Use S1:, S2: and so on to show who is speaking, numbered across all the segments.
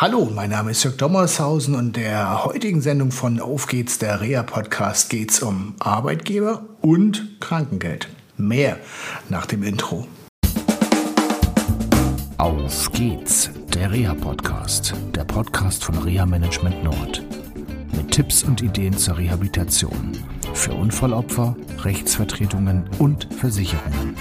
S1: Hallo, mein Name ist Jörg Dommershausen und der heutigen Sendung von Auf geht's, der Reha-Podcast, geht es um Arbeitgeber und Krankengeld. Mehr nach dem Intro.
S2: Auf geht's, der Reha-Podcast, der Podcast von Reha Management Nord. Mit Tipps und Ideen zur Rehabilitation für Unfallopfer, Rechtsvertretungen und Versicherungen.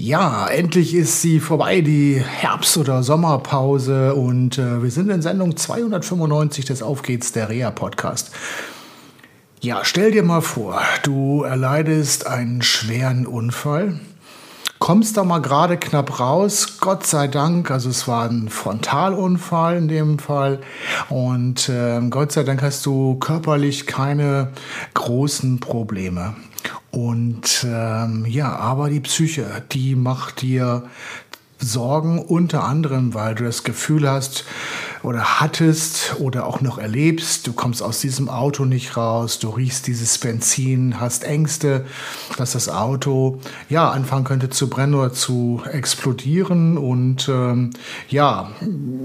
S1: Ja, endlich ist sie vorbei, die Herbst- oder Sommerpause und äh, wir sind in Sendung 295 des Auf geht's, der Reha-Podcast. Ja, stell dir mal vor, du erleidest einen schweren Unfall, kommst da mal gerade knapp raus, Gott sei Dank, also es war ein Frontalunfall in dem Fall und äh, Gott sei Dank hast du körperlich keine großen Probleme. Und ähm, ja, aber die Psyche, die macht dir Sorgen, unter anderem, weil du das Gefühl hast, oder hattest oder auch noch erlebst. Du kommst aus diesem Auto nicht raus, du riechst dieses Benzin, hast Ängste, dass das Auto ja anfangen könnte zu brennen oder zu explodieren. Und ähm, ja,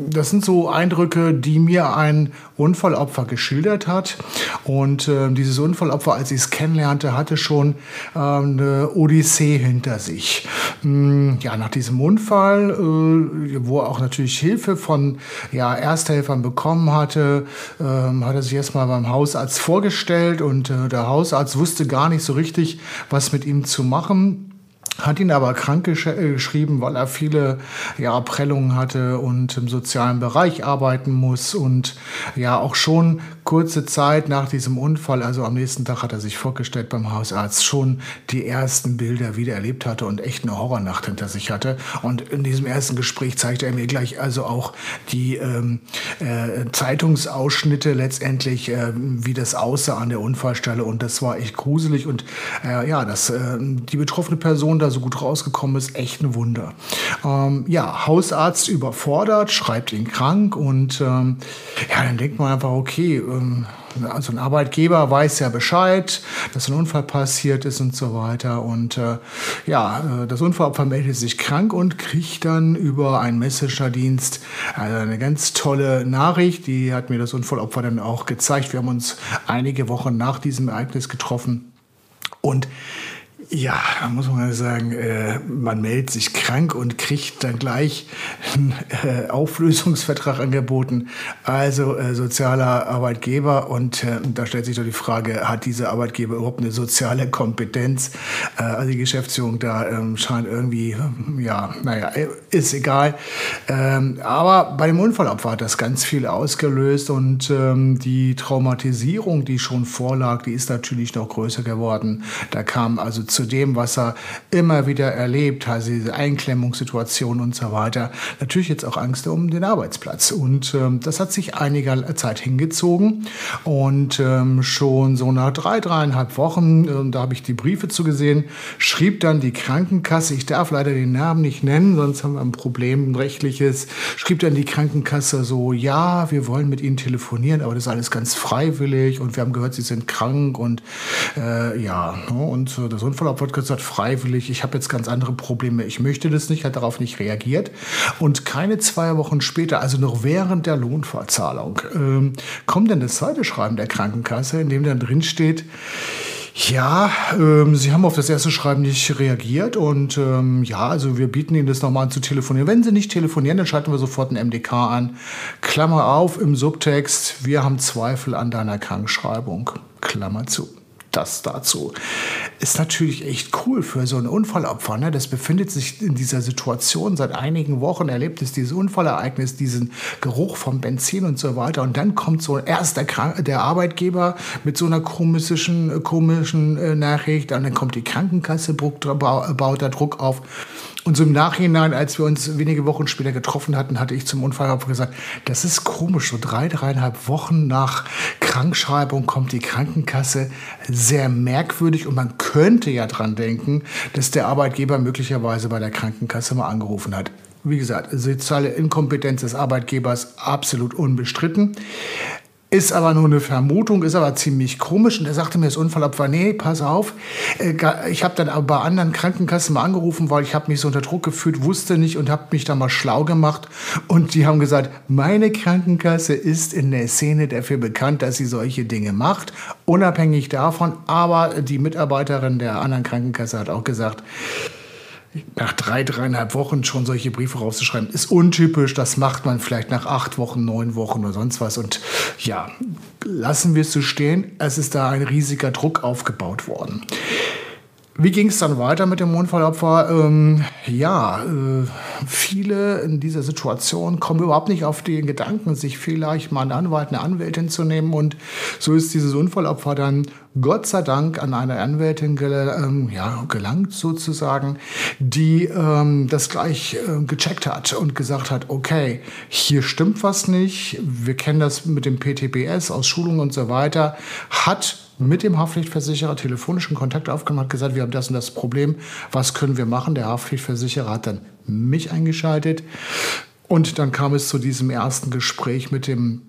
S1: das sind so Eindrücke, die mir ein Unfallopfer geschildert hat. Und äh, dieses Unfallopfer, als ich es kennenlernte, hatte schon äh, eine Odyssee hinter sich. Hm, ja, nach diesem Unfall, äh, wo auch natürlich Hilfe von ja, Ersthelfern bekommen hatte, ähm, hat er sich erstmal beim Hausarzt vorgestellt und äh, der Hausarzt wusste gar nicht so richtig, was mit ihm zu machen hat ihn aber krank gesch äh, geschrieben, weil er viele ja, Prellungen hatte und im sozialen Bereich arbeiten muss und ja auch schon kurze Zeit nach diesem Unfall, also am nächsten Tag hat er sich vorgestellt beim Hausarzt, schon die ersten Bilder wieder erlebt hatte und echt eine Horrornacht hinter sich hatte. Und in diesem ersten Gespräch zeigte er mir gleich also auch die ähm, äh, Zeitungsausschnitte letztendlich, äh, wie das aussah an der Unfallstelle und das war echt gruselig und äh, ja, dass äh, die betroffene Person da so gut rausgekommen ist, echt ein Wunder. Ähm, ja, Hausarzt überfordert, schreibt ihn krank und ähm, ja, dann denkt man einfach, okay, ähm, also ein Arbeitgeber weiß ja Bescheid, dass ein Unfall passiert ist und so weiter. Und äh, ja, äh, das Unfallopfer meldet sich krank und kriegt dann über einen Messenger-Dienst also eine ganz tolle Nachricht. Die hat mir das Unfallopfer dann auch gezeigt. Wir haben uns einige Wochen nach diesem Ereignis getroffen. Und ja, da muss man sagen, äh, man meldet sich krank und kriegt dann gleich einen äh, Auflösungsvertrag angeboten. Also äh, sozialer Arbeitgeber und äh, da stellt sich doch die Frage, hat dieser Arbeitgeber überhaupt eine soziale Kompetenz? Äh, also die Geschäftsführung da ähm, scheint irgendwie, ja, naja, ist egal. Ähm, aber bei dem Unfallopfer hat das ganz viel ausgelöst und ähm, die Traumatisierung, die schon vorlag, die ist natürlich noch größer geworden. Da kam also zu zu dem, was er immer wieder erlebt, also diese Einklemmungssituation und so weiter, natürlich jetzt auch Angst um den Arbeitsplatz. Und ähm, das hat sich einiger Zeit hingezogen und ähm, schon so nach drei, dreieinhalb Wochen, äh, da habe ich die Briefe zugesehen, schrieb dann die Krankenkasse, ich darf leider den Namen nicht nennen, sonst haben wir ein Problem, ein rechtliches, schrieb dann die Krankenkasse so, ja, wir wollen mit Ihnen telefonieren, aber das ist alles ganz freiwillig und wir haben gehört, Sie sind krank und äh, ja, ne, und äh, das Unfall Urlaub gesagt, freiwillig, ich habe jetzt ganz andere Probleme, ich möchte das nicht, hat darauf nicht reagiert. Und keine zwei Wochen später, also noch während der Lohnverzahlung, ähm, kommt dann das zweite Schreiben der Krankenkasse, in dem dann drin steht, ja, ähm, Sie haben auf das erste Schreiben nicht reagiert und ähm, ja, also wir bieten Ihnen das nochmal an zu telefonieren. Wenn Sie nicht telefonieren, dann schalten wir sofort ein MDK an. Klammer auf im Subtext, wir haben Zweifel an deiner Krankschreibung. Klammer zu das dazu. Ist natürlich echt cool für so ein Unfallopfer. Ne? Das befindet sich in dieser Situation seit einigen Wochen, erlebt es dieses Unfallereignis, diesen Geruch vom Benzin und so weiter. Und dann kommt so erst der, der Arbeitgeber mit so einer komischen, komischen äh, Nachricht. Und dann kommt die Krankenkasse, baut da Druck auf. Und so im Nachhinein, als wir uns wenige Wochen später getroffen hatten, hatte ich zum Unfallopfer gesagt, das ist komisch, so drei, dreieinhalb Wochen nach Krankschreibung kommt die Krankenkasse. Sehr merkwürdig und man könnte ja dran denken, dass der Arbeitgeber möglicherweise bei der Krankenkasse mal angerufen hat. Wie gesagt, soziale Inkompetenz des Arbeitgebers absolut unbestritten. Ist aber nur eine Vermutung, ist aber ziemlich komisch. Und er sagte mir das Unfallopfer, nee, pass auf. Äh, ich habe dann aber bei anderen Krankenkassen mal angerufen, weil ich habe mich so unter Druck gefühlt, wusste nicht und habe mich da mal schlau gemacht. Und die haben gesagt, meine Krankenkasse ist in der Szene dafür bekannt, dass sie solche Dinge macht. Unabhängig davon, aber die Mitarbeiterin der anderen Krankenkasse hat auch gesagt, nach drei, dreieinhalb Wochen schon solche Briefe rauszuschreiben, ist untypisch. Das macht man vielleicht nach acht Wochen, neun Wochen oder sonst was. Und ja, lassen wir es so stehen. Es ist da ein riesiger Druck aufgebaut worden. Wie ging es dann weiter mit dem Unfallopfer? Ähm, ja, äh, viele in dieser Situation kommen überhaupt nicht auf den Gedanken, sich vielleicht mal einen Anwalt, eine Anwältin zu nehmen. Und so ist dieses Unfallopfer dann Gott sei Dank an eine Anwältin gel ähm, ja, gelangt, sozusagen, die ähm, das gleich äh, gecheckt hat und gesagt hat, okay, hier stimmt was nicht. Wir kennen das mit dem PTBS aus Schulungen und so weiter. Hat mit dem Haftpflichtversicherer telefonischen Kontakt aufgenommen, hat gesagt, wir haben das und das Problem, was können wir machen? Der Haftpflichtversicherer hat dann mich eingeschaltet und dann kam es zu diesem ersten Gespräch mit dem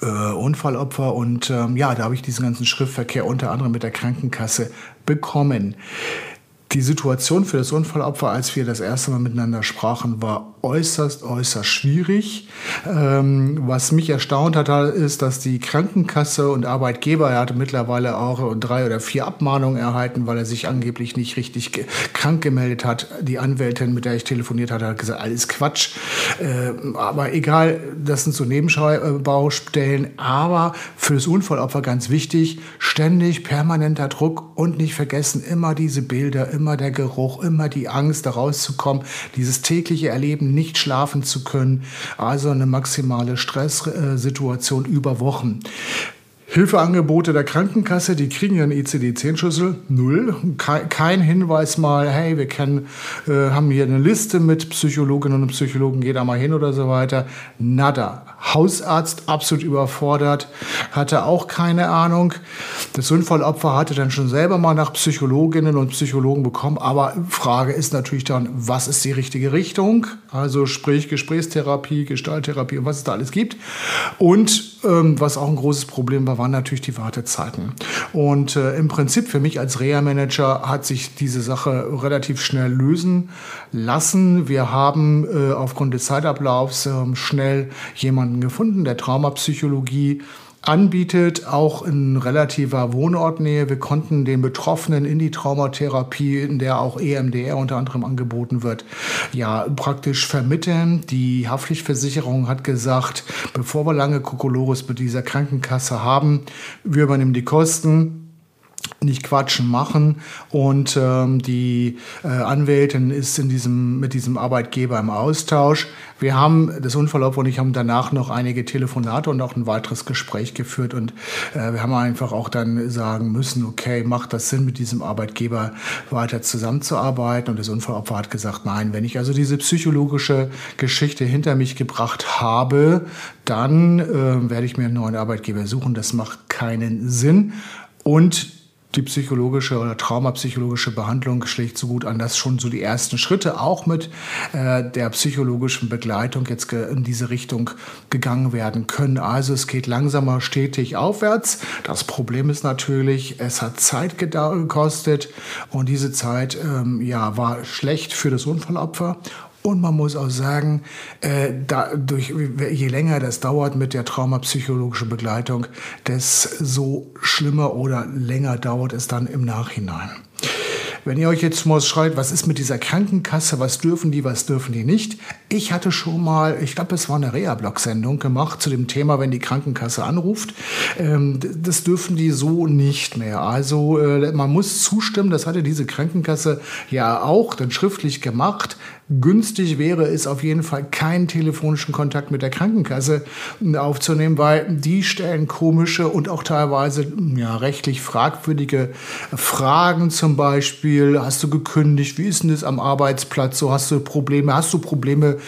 S1: äh, Unfallopfer und ähm, ja, da habe ich diesen ganzen Schriftverkehr unter anderem mit der Krankenkasse bekommen. Die Situation für das Unfallopfer, als wir das erste Mal miteinander sprachen, war äußerst, äußerst schwierig. Ähm, was mich erstaunt hat, ist, dass die Krankenkasse und Arbeitgeber, er hatte mittlerweile auch drei oder vier Abmahnungen erhalten, weil er sich angeblich nicht richtig krank gemeldet hat. Die Anwältin, mit der ich telefoniert hatte, hat gesagt, alles Quatsch. Äh, aber egal, das sind so Nebenbaustellen. Aber für das Unfallopfer ganz wichtig, ständig permanenter Druck und nicht vergessen, immer diese Bilder, immer immer der Geruch, immer die Angst, da rauszukommen, dieses tägliche Erleben, nicht schlafen zu können. Also eine maximale Stresssituation über Wochen. Hilfeangebote der Krankenkasse, die kriegen ja einen ICD-10-Schlüssel, null. Kein Hinweis mal, hey, wir kennen, äh, haben hier eine Liste mit Psychologinnen und Psychologen, geht da mal hin oder so weiter. Nada. Hausarzt absolut überfordert, hatte auch keine Ahnung. Das Unfallopfer hatte dann schon selber mal nach Psychologinnen und Psychologen bekommen, aber Frage ist natürlich dann, was ist die richtige Richtung? Also sprich Gesprächstherapie, Gestalttherapie und was es da alles gibt. Und ähm, was auch ein großes Problem war, waren natürlich die Wartezeiten. Und äh, im Prinzip für mich als Reha-Manager hat sich diese Sache relativ schnell lösen lassen. Wir haben äh, aufgrund des Zeitablaufs äh, schnell jemanden gefunden, der Traumapsychologie anbietet, auch in relativer Wohnortnähe. Wir konnten den Betroffenen in die Traumatherapie, in der auch EMDR unter anderem angeboten wird, ja, praktisch vermitteln. Die Haftpflichtversicherung hat gesagt, bevor wir lange Kokolores mit dieser Krankenkasse haben, wir übernehmen die Kosten nicht quatschen machen und ähm, die äh, Anwältin ist in diesem mit diesem Arbeitgeber im Austausch. Wir haben das Unfallopfer und ich haben danach noch einige Telefonate und auch ein weiteres Gespräch geführt und äh, wir haben einfach auch dann sagen müssen, okay, macht das Sinn mit diesem Arbeitgeber weiter zusammenzuarbeiten und das Unfallopfer hat gesagt, nein, wenn ich also diese psychologische Geschichte hinter mich gebracht habe, dann äh, werde ich mir einen neuen Arbeitgeber suchen. Das macht keinen Sinn und die psychologische oder traumapsychologische Behandlung schlägt so gut an, dass schon so die ersten Schritte auch mit äh, der psychologischen Begleitung jetzt in diese Richtung gegangen werden können. Also es geht langsamer stetig aufwärts. Das Problem ist natürlich, es hat Zeit gekostet und diese Zeit ähm, ja, war schlecht für das Unfallopfer und man muss auch sagen, äh, dadurch, je länger das dauert mit der traumapsychologischen Begleitung, desto schlimmer oder länger dauert es dann im Nachhinein. Wenn ihr euch jetzt mal schreibt, was ist mit dieser Krankenkasse, was dürfen die, was dürfen die nicht? Ich hatte schon mal, ich glaube, es war eine Reha-Blog-Sendung gemacht zu dem Thema, wenn die Krankenkasse anruft. Ähm, das dürfen die so nicht mehr. Also äh, man muss zustimmen, das hatte diese Krankenkasse ja auch dann schriftlich gemacht. Günstig wäre es auf jeden Fall, keinen telefonischen Kontakt mit der Krankenkasse aufzunehmen, weil die stellen komische und auch teilweise ja, rechtlich fragwürdige Fragen. Zum Beispiel, hast du gekündigt? Wie ist denn das am Arbeitsplatz? So hast du Probleme? Hast du Probleme?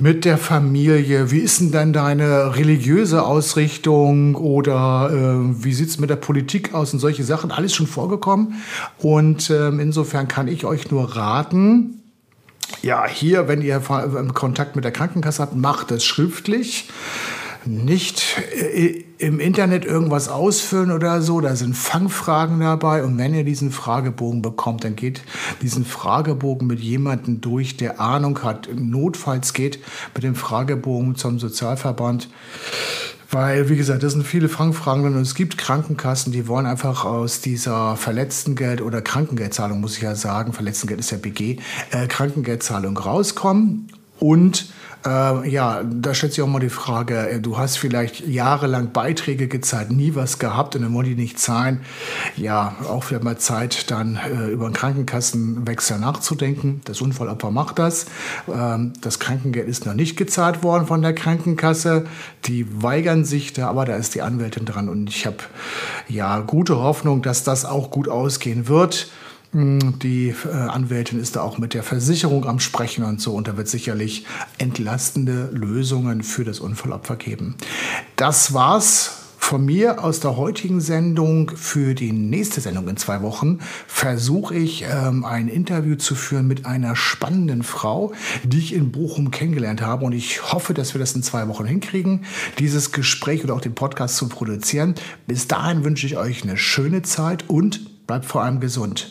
S1: mit der Familie? Wie ist denn dann deine religiöse Ausrichtung oder äh, wie sieht es mit der Politik aus und solche Sachen? Alles schon vorgekommen. Und ähm, insofern kann ich euch nur raten, ja, hier, wenn ihr Kontakt mit der Krankenkasse habt, macht es schriftlich. nicht äh, im Internet irgendwas ausfüllen oder so. Da sind Fangfragen dabei. Und wenn ihr diesen Fragebogen bekommt, dann geht diesen Fragebogen mit jemandem durch, der Ahnung hat. Notfalls geht mit dem Fragebogen zum Sozialverband. Weil, wie gesagt, das sind viele Fangfragen. Und es gibt Krankenkassen, die wollen einfach aus dieser Verletztengeld- oder Krankengeldzahlung, muss ich ja sagen, Verletztengeld ist ja BG, äh, Krankengeldzahlung rauskommen und äh, ja, da stellt sich auch mal die Frage, äh, du hast vielleicht jahrelang Beiträge gezahlt, nie was gehabt und dann wollen die nicht zahlen. Ja, auch vielleicht mal Zeit, dann äh, über einen Krankenkassenwechsel nachzudenken. Das Unfallopfer macht das. Ähm, das Krankengeld ist noch nicht gezahlt worden von der Krankenkasse. Die weigern sich da, aber da ist die Anwältin dran und ich habe ja gute Hoffnung, dass das auch gut ausgehen wird. Hm, die äh, Anwältin ist da auch mit der Versicherung am Sprechen und so. Und da wird sicherlich entlastende Lösungen für das Unfallopfer geben. Das war's von mir aus der heutigen Sendung. Für die nächste Sendung in zwei Wochen versuche ich ähm, ein Interview zu führen mit einer spannenden Frau, die ich in Bochum kennengelernt habe. Und ich hoffe, dass wir das in zwei Wochen hinkriegen, dieses Gespräch oder auch den Podcast zu produzieren. Bis dahin wünsche ich euch eine schöne Zeit und bleibt vor allem gesund.